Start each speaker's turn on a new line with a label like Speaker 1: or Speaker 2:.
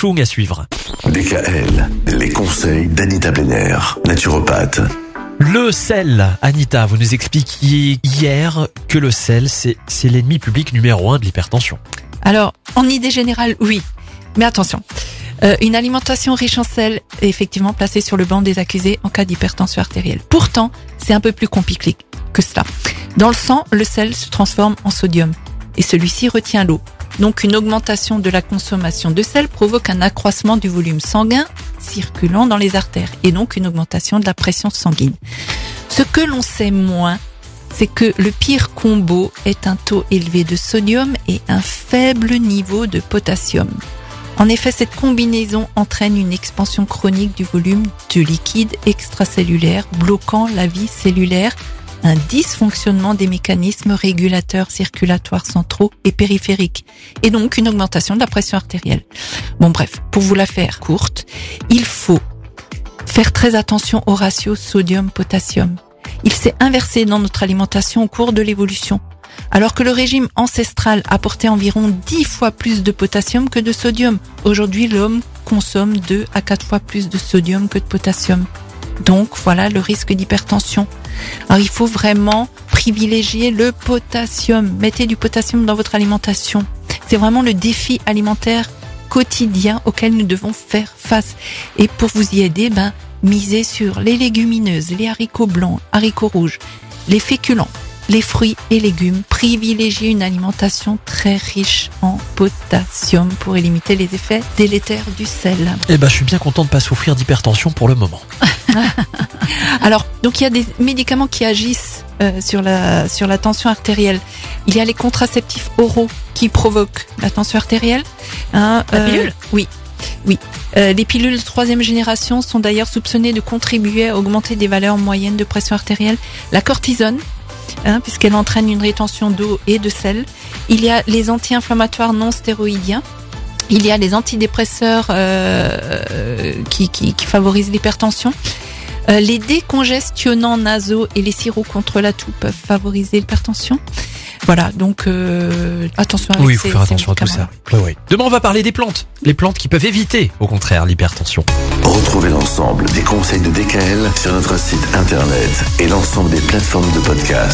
Speaker 1: Chung à suivre.
Speaker 2: DKL, les conseils d'Anita Benner, naturopathe.
Speaker 1: Le sel, Anita, vous nous expliquiez hier que le sel, c'est c'est l'ennemi public numéro un de l'hypertension.
Speaker 3: Alors, en idée générale, oui. Mais attention, euh, une alimentation riche en sel est effectivement placée sur le banc des accusés en cas d'hypertension artérielle. Pourtant, c'est un peu plus compliqué que cela. Dans le sang, le sel se transforme en sodium et celui-ci retient l'eau. Donc une augmentation de la consommation de sel provoque un accroissement du volume sanguin circulant dans les artères et donc une augmentation de la pression sanguine. Ce que l'on sait moins, c'est que le pire combo est un taux élevé de sodium et un faible niveau de potassium. En effet, cette combinaison entraîne une expansion chronique du volume de liquide extracellulaire, bloquant la vie cellulaire, un dysfonctionnement des mécanismes régulateurs circulatoires centraux et périphériques, et donc une augmentation de la pression artérielle. Bon bref, pour vous la faire courte, il faut faire très attention au ratio sodium-potassium. Il s'est inversé dans notre alimentation au cours de l'évolution. Alors que le régime ancestral apportait environ 10 fois plus de potassium que de sodium, aujourd'hui l'homme consomme 2 à 4 fois plus de sodium que de potassium. Donc voilà le risque d'hypertension. Alors il faut vraiment privilégier le potassium. Mettez du potassium dans votre alimentation. C'est vraiment le défi alimentaire quotidien auquel nous devons faire face. Et pour vous y aider, ben, misez sur les légumineuses, les haricots blancs, haricots rouges, les féculents, les fruits et légumes. Privilégiez une alimentation très riche en potassium pour limiter les effets délétères du sel.
Speaker 1: Eh ben, je suis bien content de pas souffrir d'hypertension pour le moment.
Speaker 3: Alors, donc il y a des médicaments qui agissent euh, sur la sur la tension artérielle. Il y a les contraceptifs oraux qui provoquent la tension artérielle. Hein,
Speaker 4: La pilule?
Speaker 3: Oui, oui. Euh, les pilules de troisième génération sont d'ailleurs soupçonnées de contribuer à augmenter des valeurs moyennes de pression artérielle. La cortisone, hein, puisqu'elle entraîne une rétention d'eau et de sel. Il y a les anti-inflammatoires non stéroïdiens. Il y a les antidépresseurs euh, euh, qui, qui, qui favorisent l'hypertension. Euh, les décongestionnants nasaux et les sirops contre la toux peuvent favoriser l'hypertension. Voilà, donc euh, attention avec
Speaker 1: Oui, il faut
Speaker 3: ces-
Speaker 1: faire attention à tout ça.
Speaker 3: médicaments-là.
Speaker 1: Oui, oui. Demain, on va parler des plantes. Les plantes qui peuvent éviter, au contraire, l'hypertension.
Speaker 2: Retrouvez l'ensemble des conseils de DKL sur notre site internet et l'ensemble des plateformes de podcast.